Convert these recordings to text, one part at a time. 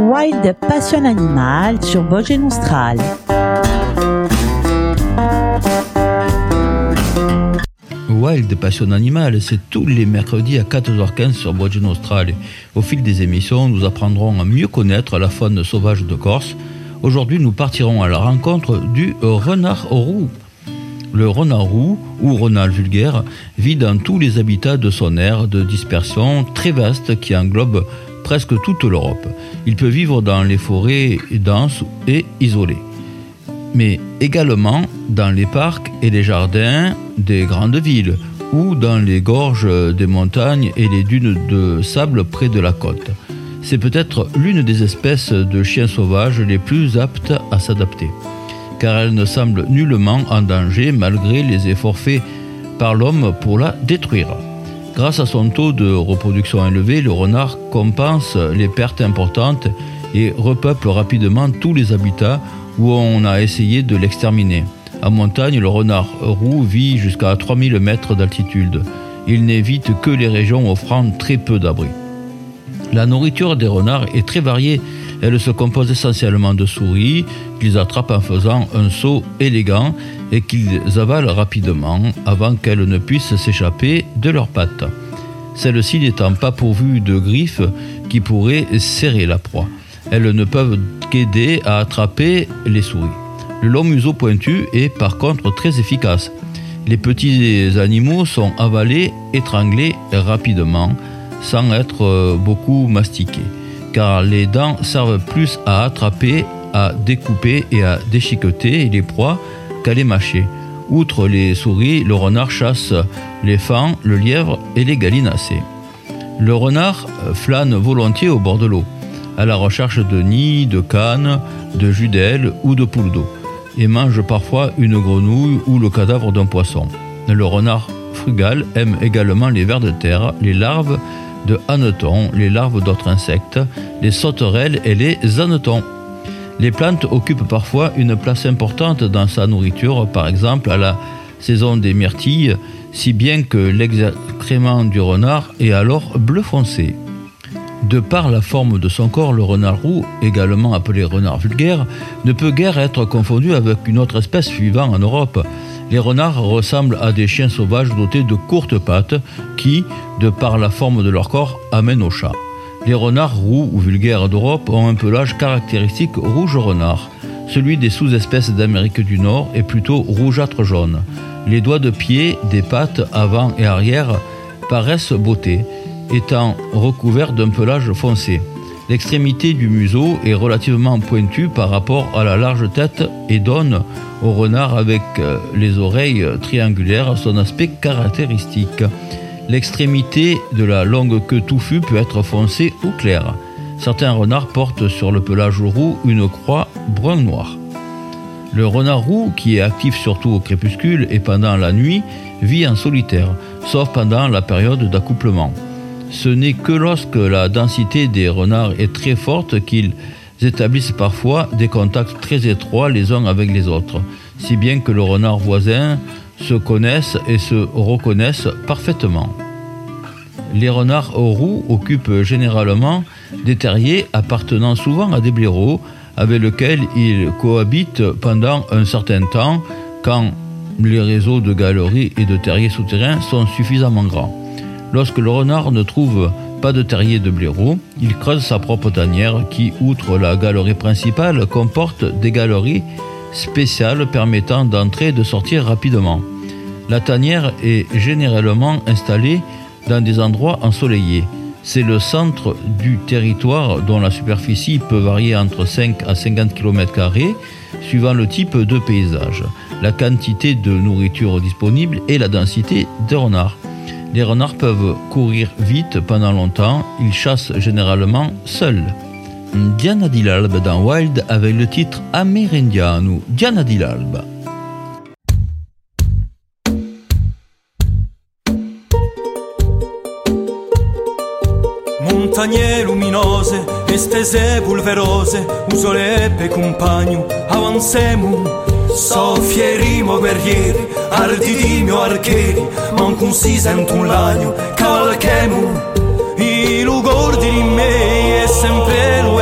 Wild Passion Animal sur Voce Nostral. Wild Passion Animal, c'est tous les mercredis à 14h15 sur Voce Nostral. Au fil des émissions, nous apprendrons à mieux connaître la faune sauvage de Corse. Aujourd'hui, nous partirons à la rencontre du renard roux. Le renard roux, ou renard vulgaire, vit dans tous les habitats de son aire de dispersion très vaste qui englobe presque toute l'Europe. Il peut vivre dans les forêts denses et isolées, mais également dans les parcs et les jardins des grandes villes ou dans les gorges des montagnes et les dunes de sable près de la côte. C'est peut-être l'une des espèces de chiens sauvages les plus aptes à s'adapter car elle ne semble nullement en danger malgré les efforts faits par l'homme pour la détruire. Grâce à son taux de reproduction élevé, le renard compense les pertes importantes et repeuple rapidement tous les habitats où on a essayé de l'exterminer. En montagne, le renard roux vit jusqu'à 3000 mètres d'altitude. Il n'évite que les régions offrant très peu d'abri. La nourriture des renards est très variée elle se compose essentiellement de souris qu'ils attrapent en faisant un saut élégant et qu'ils avalent rapidement avant qu'elles ne puissent s'échapper de leurs pattes. Celles-ci n'étant pas pourvues de griffes qui pourraient serrer la proie. Elles ne peuvent qu'aider à attraper les souris. Le long museau pointu est par contre très efficace. Les petits animaux sont avalés, étranglés rapidement, sans être beaucoup mastiqués car les dents servent plus à attraper, à découper et à déchiqueter les proies qu'à les mâcher. Outre les souris, le renard chasse les fans, le lièvre et les gallinacés. Le renard flâne volontiers au bord de l'eau, à la recherche de nids, de cannes, de judelles ou de poules d'eau, et mange parfois une grenouille ou le cadavre d'un poisson. Le renard frugal aime également les vers de terre, les larves de hannetons, les larves d'autres insectes, les sauterelles et les hannetons. Les plantes occupent parfois une place importante dans sa nourriture, par exemple à la saison des myrtilles, si bien que l'excrément du renard est alors bleu foncé. De par la forme de son corps, le renard roux, également appelé renard vulgaire, ne peut guère être confondu avec une autre espèce vivant en Europe, les renards ressemblent à des chiens sauvages dotés de courtes pattes qui, de par la forme de leur corps, amènent au chat. Les renards roux ou vulgaires d'Europe ont un pelage caractéristique rouge renard. Celui des sous-espèces d'Amérique du Nord est plutôt rougeâtre jaune. Les doigts de pied des pattes avant et arrière paraissent beautés, étant recouverts d'un pelage foncé. L'extrémité du museau est relativement pointue par rapport à la large tête et donne au renard avec euh, les oreilles triangulaires son aspect caractéristique. L'extrémité de la longue queue touffue peut être foncée ou claire. Certains renards portent sur le pelage roux une croix brun-noir. Le renard roux, qui est actif surtout au crépuscule et pendant la nuit, vit en solitaire, sauf pendant la période d'accouplement ce n'est que lorsque la densité des renards est très forte qu'ils établissent parfois des contacts très étroits les uns avec les autres, si bien que le renard voisin se connaissent et se reconnaissent parfaitement. Les renards roux occupent généralement des terriers appartenant souvent à des blaireaux avec lesquels ils cohabitent pendant un certain temps quand les réseaux de galeries et de terriers souterrains sont suffisamment grands. Lorsque le renard ne trouve pas de terrier de blaireau, il creuse sa propre tanière qui, outre la galerie principale, comporte des galeries spéciales permettant d'entrer et de sortir rapidement. La tanière est généralement installée dans des endroits ensoleillés. C'est le centre du territoire dont la superficie peut varier entre 5 à 50 km suivant le type de paysage, la quantité de nourriture disponible et la densité de renards. Les renards peuvent courir vite pendant longtemps, ils chassent généralement seuls. Diana Dilalbe dans Wild avec le titre Amerindiano. Diana Dilalbe. Montagne luminose, estese polverose, usole per compagno, Son fierimo guerrieri, arditi mio archeri, mancun si sento un lagno, calchemo. I lugor di me è sempre lo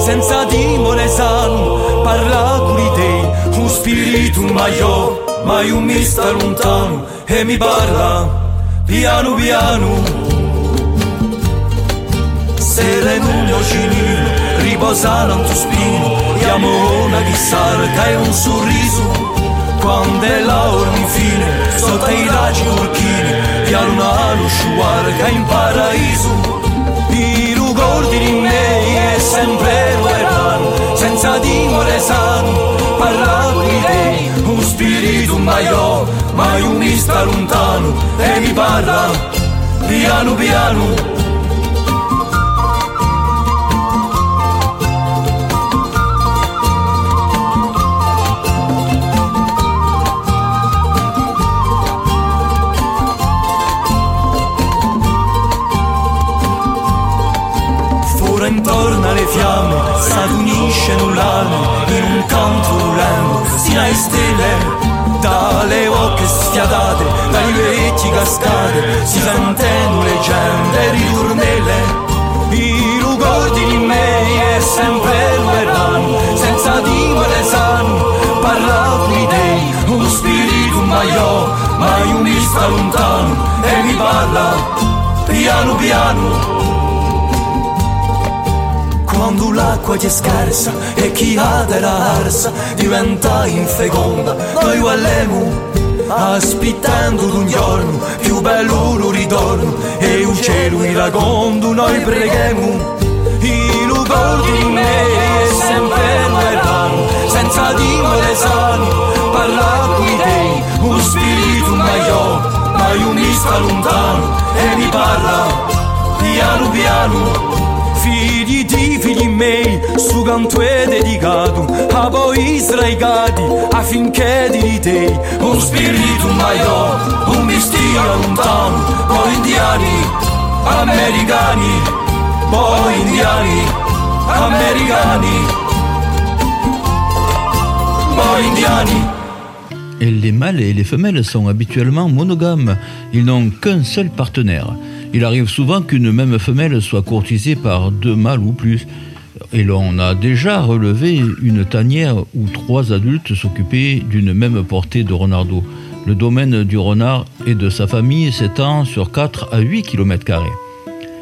senza timore sano, parla con i dei, un spirito maior, ma io mi sta lontano e mi parla, piano piano. Se le nulla cinino, riposaranno tu spino, una chissà che è un sorriso. Quando è la fine, sotto i raggi turchini, piano una è in paradiso. I ricordi di me è sempre lontano, senza dimore sano, parlato di te, un spirito maiò, mai un mi lontano e mi parla piano piano. Intorno alle fiamme s'adunisce null'anno in un canto urlando sino alle stelle dalle ocche sfiatate dai vecchi cascate si sentono leggende ritornelle i ricordi di me è sempre l'uerano senza dimore sanno parlato di te un spirito maiò mai un vista lontano e mi parla piano piano quando l'acqua ti è scarsa e chi ha della arsa diventa infeconda, noi guallemo aspettando d'un giorno più bello un ritorno e un cielo iragondo noi preghiamo i ricordi di me è sempre lontano senza dimore sano parla qui te un spirito maiò mai un mista lontano e mi parla piano piano les mâles et les femelles sont habituellement monogames, ils n'ont qu'un seul partenaire. Il arrive souvent qu'une même femelle soit courtisée par deux mâles ou plus. Et l'on a déjà relevé une tanière où trois adultes s'occupaient d'une même portée de renardeau. Le domaine du renard et de sa famille s'étend sur 4 à 8 km.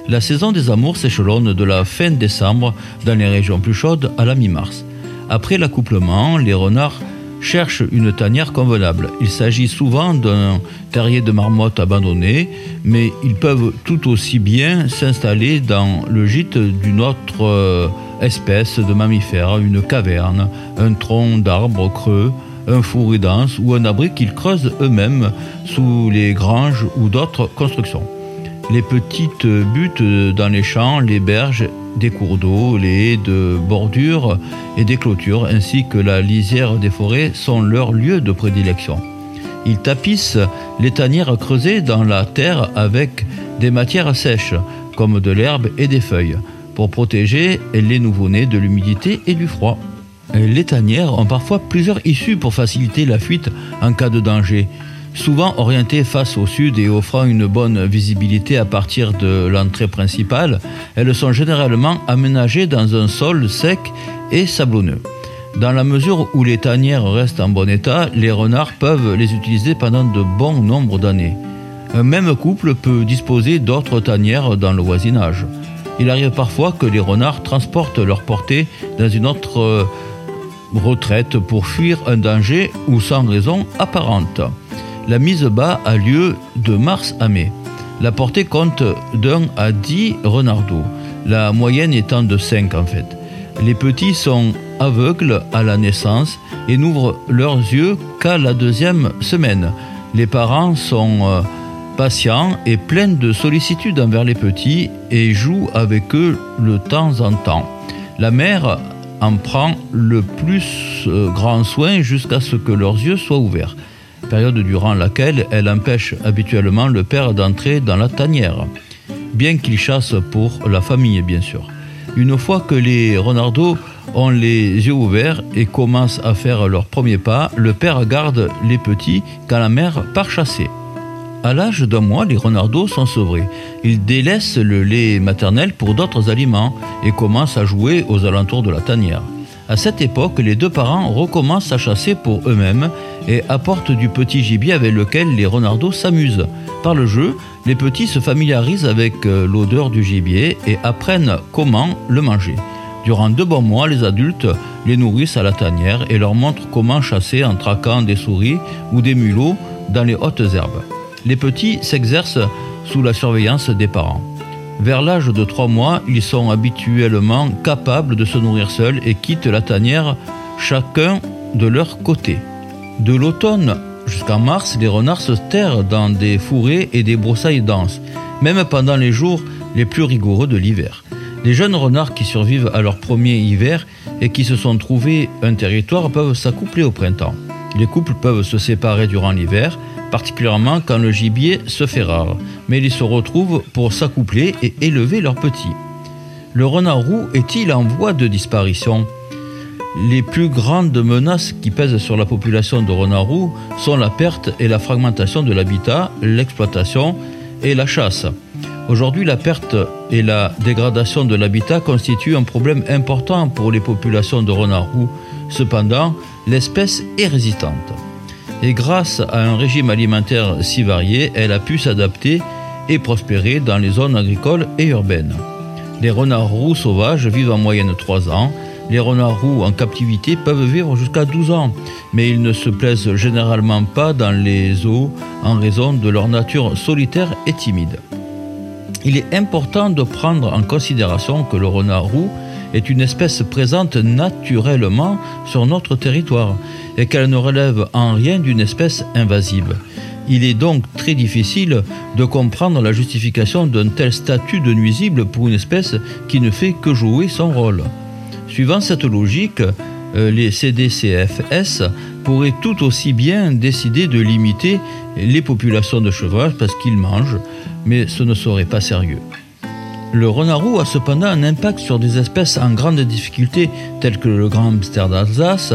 La saison des amours s'échelonne de la fin décembre dans les régions plus chaudes à la mi-mars. Après l'accouplement, les renards cherchent une tanière convenable. Il s'agit souvent d'un terrier de marmotte abandonné, mais ils peuvent tout aussi bien s'installer dans le gîte d'une autre euh, espèce de mammifère, une caverne, un tronc d'arbre creux, un four dense ou un abri qu'ils creusent eux-mêmes sous les granges ou d'autres constructions. Les petites buttes dans les champs, les berges des cours d'eau, les haies de bordure et des clôtures, ainsi que la lisière des forêts sont leurs lieux de prédilection. Ils tapissent les tanières creusées dans la terre avec des matières sèches, comme de l'herbe et des feuilles, pour protéger les nouveau-nés de l'humidité et du froid. Les tanières ont parfois plusieurs issues pour faciliter la fuite en cas de danger. Souvent orientées face au sud et offrant une bonne visibilité à partir de l'entrée principale, elles sont généralement aménagées dans un sol sec et sablonneux. Dans la mesure où les tanières restent en bon état, les renards peuvent les utiliser pendant de bons nombres d'années. Un même couple peut disposer d'autres tanières dans le voisinage. Il arrive parfois que les renards transportent leur portée dans une autre euh, retraite pour fuir un danger ou sans raison apparente. La mise bas a lieu de mars à mai. La portée compte d'un à dix renardeaux, la moyenne étant de 5 en fait. Les petits sont aveugles à la naissance et n'ouvrent leurs yeux qu'à la deuxième semaine. Les parents sont euh, patients et pleins de sollicitude envers les petits et jouent avec eux de temps en temps. La mère en prend le plus euh, grand soin jusqu'à ce que leurs yeux soient ouverts période durant laquelle elle empêche habituellement le père d'entrer dans la tanière, bien qu'il chasse pour la famille bien sûr. Une fois que les renardeaux ont les yeux ouverts et commencent à faire leurs premiers pas, le père garde les petits quand la mère part chasser. À l'âge d'un mois, les renardeaux sont sevrés. Ils délaissent le lait maternel pour d'autres aliments et commencent à jouer aux alentours de la tanière. À cette époque, les deux parents recommencent à chasser pour eux-mêmes et apportent du petit gibier avec lequel les renardos s'amusent. Par le jeu, les petits se familiarisent avec euh, l'odeur du gibier et apprennent comment le manger. Durant deux bons mois, les adultes les nourrissent à la tanière et leur montrent comment chasser en traquant des souris ou des mulots dans les hautes herbes. Les petits s'exercent sous la surveillance des parents. Vers l'âge de trois mois, ils sont habituellement capables de se nourrir seuls et quittent la tanière chacun de leur côté. De l'automne jusqu'en mars, les renards se terrent dans des fourrés et des broussailles denses, même pendant les jours les plus rigoureux de l'hiver. Les jeunes renards qui survivent à leur premier hiver et qui se sont trouvés un territoire peuvent s'accoupler au printemps. Les couples peuvent se séparer durant l'hiver, particulièrement quand le gibier se fait rare, mais ils se retrouvent pour s'accoupler et élever leurs petits. Le renard roux est-il en voie de disparition? Les plus grandes menaces qui pèsent sur la population de renard roux sont la perte et la fragmentation de l'habitat, l'exploitation et la chasse. Aujourd'hui, la perte et la dégradation de l'habitat constituent un problème important pour les populations de renards roux. Cependant, l'espèce est résistante. Et grâce à un régime alimentaire si varié, elle a pu s'adapter et prospérer dans les zones agricoles et urbaines. Les renards roux sauvages vivent en moyenne 3 ans. Les renards roux en captivité peuvent vivre jusqu'à 12 ans, mais ils ne se plaisent généralement pas dans les eaux en raison de leur nature solitaire et timide. Il est important de prendre en considération que le renard roux est une espèce présente naturellement sur notre territoire et qu'elle ne relève en rien d'une espèce invasive. Il est donc très difficile de comprendre la justification d'un tel statut de nuisible pour une espèce qui ne fait que jouer son rôle. Suivant cette logique, euh, les CDCFS pourraient tout aussi bien décider de limiter les populations de chevreuils parce qu'ils mangent, mais ce ne serait pas sérieux. Le renard roux a cependant un impact sur des espèces en grande difficulté telles que le grand hamster d'Alsace,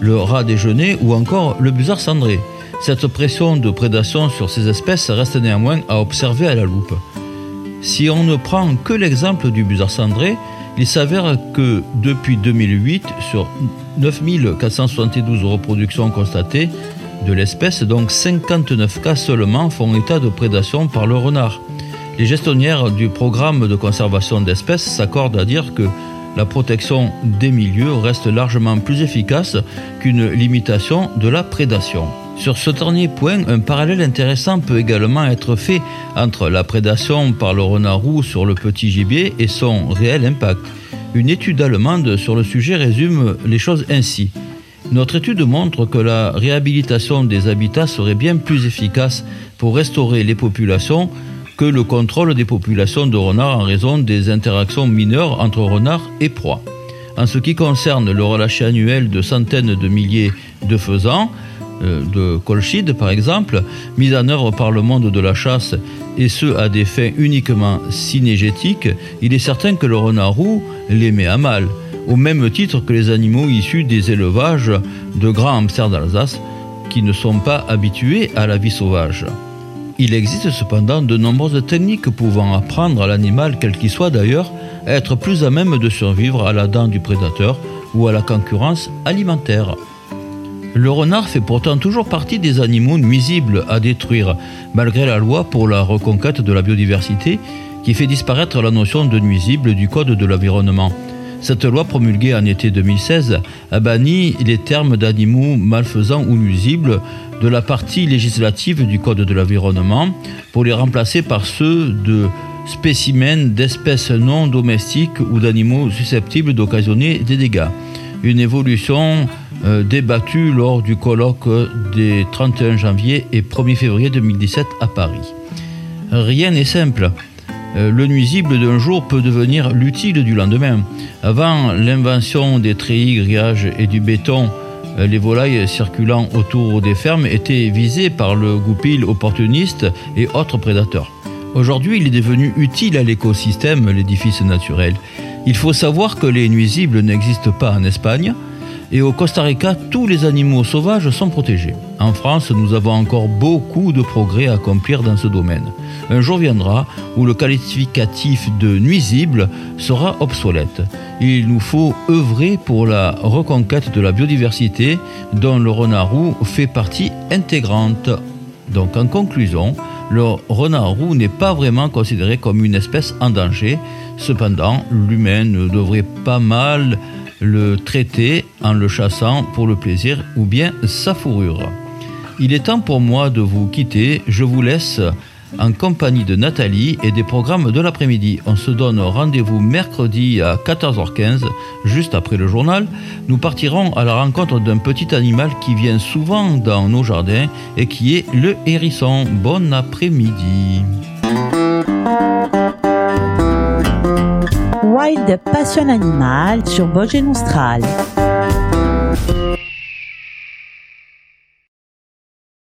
le rat déjeuner ou encore le busard cendré. Cette pression de prédation sur ces espèces reste néanmoins à observer à la loupe. Si on ne prend que l'exemple du busard cendré, il s'avère que depuis 2008, sur 9472 reproductions constatées de l'espèce, donc 59 cas seulement font état de prédation par le renard. Les gestionnaires du programme de conservation d'espèces s'accordent à dire que la protection des milieux reste largement plus efficace qu'une limitation de la prédation. Sur ce dernier point, un parallèle intéressant peut également être fait entre la prédation par le renard roux sur le petit gibier et son réel impact. Une étude allemande sur le sujet résume les choses ainsi. Notre étude montre que la réhabilitation des habitats serait bien plus efficace pour restaurer les populations que le contrôle des populations de renards en raison des interactions mineures entre renards et proies. En ce qui concerne le relâcher annuel de centaines de milliers de faisans, euh, de colchides par exemple, mis en œuvre par le monde de la chasse et ce à des fins uniquement synégétiques, il est certain que le renard roux les met à mal, au même titre que les animaux issus des élevages de grands hamsters d'Alsace qui ne sont pas habitués à la vie sauvage. Il existe cependant de nombreuses techniques pouvant apprendre à l'animal, quel qu'il soit d'ailleurs, à être plus à même de survivre à la dent du prédateur ou à la concurrence alimentaire. Le renard fait pourtant toujours partie des animaux nuisibles à détruire, malgré la loi pour la reconquête de la biodiversité qui fait disparaître la notion de nuisible du Code de l'environnement. Cette loi promulguée en été 2016 a banni les termes d'animaux malfaisants ou nuisibles de la partie législative du Code de l'environnement pour les remplacer par ceux de spécimens d'espèces non domestiques ou d'animaux susceptibles d'occasionner des dégâts. Une évolution euh, débattu lors du colloque des 31 janvier et 1er février 2017 à Paris. Rien n'est simple. Euh, le nuisible d'un jour peut devenir l'utile du lendemain. Avant l'invention des treillis, grillages et du béton, euh, les volailles circulant autour des fermes étaient visées par le goupil opportuniste et autres prédateurs. Aujourd'hui, il est devenu utile à l'écosystème, l'édifice naturel. Il faut savoir que les nuisibles n'existent pas en Espagne, Et au Costa Rica, tous les animaux sauvages sont protégés. En France, nous avons encore beaucoup de progrès à accomplir dans ce domaine. Un jour viendra où le qualificatif de nuisible sera obsolète. Il nous faut œuvrer pour la reconquête de la biodiversité dont le renard roux fait partie intégrante. Donc en conclusion, le renard roux n'est pas vraiment considéré comme une espèce en danger. Cependant, l'humain ne devrait pas mal le traiter en le chassant pour le plaisir ou bien sa fourrure. Il est temps pour moi de vous quitter. Je vous laisse en compagnie de Nathalie et des programmes de l'après-midi. On se donne rendez-vous mercredi à 14h15, juste après le journal. Nous partirons à la rencontre d'un petit animal qui vient souvent dans nos jardins et qui est le hérisson. Bon après-midi. Wild Passion Animal sur Bogé Nostral.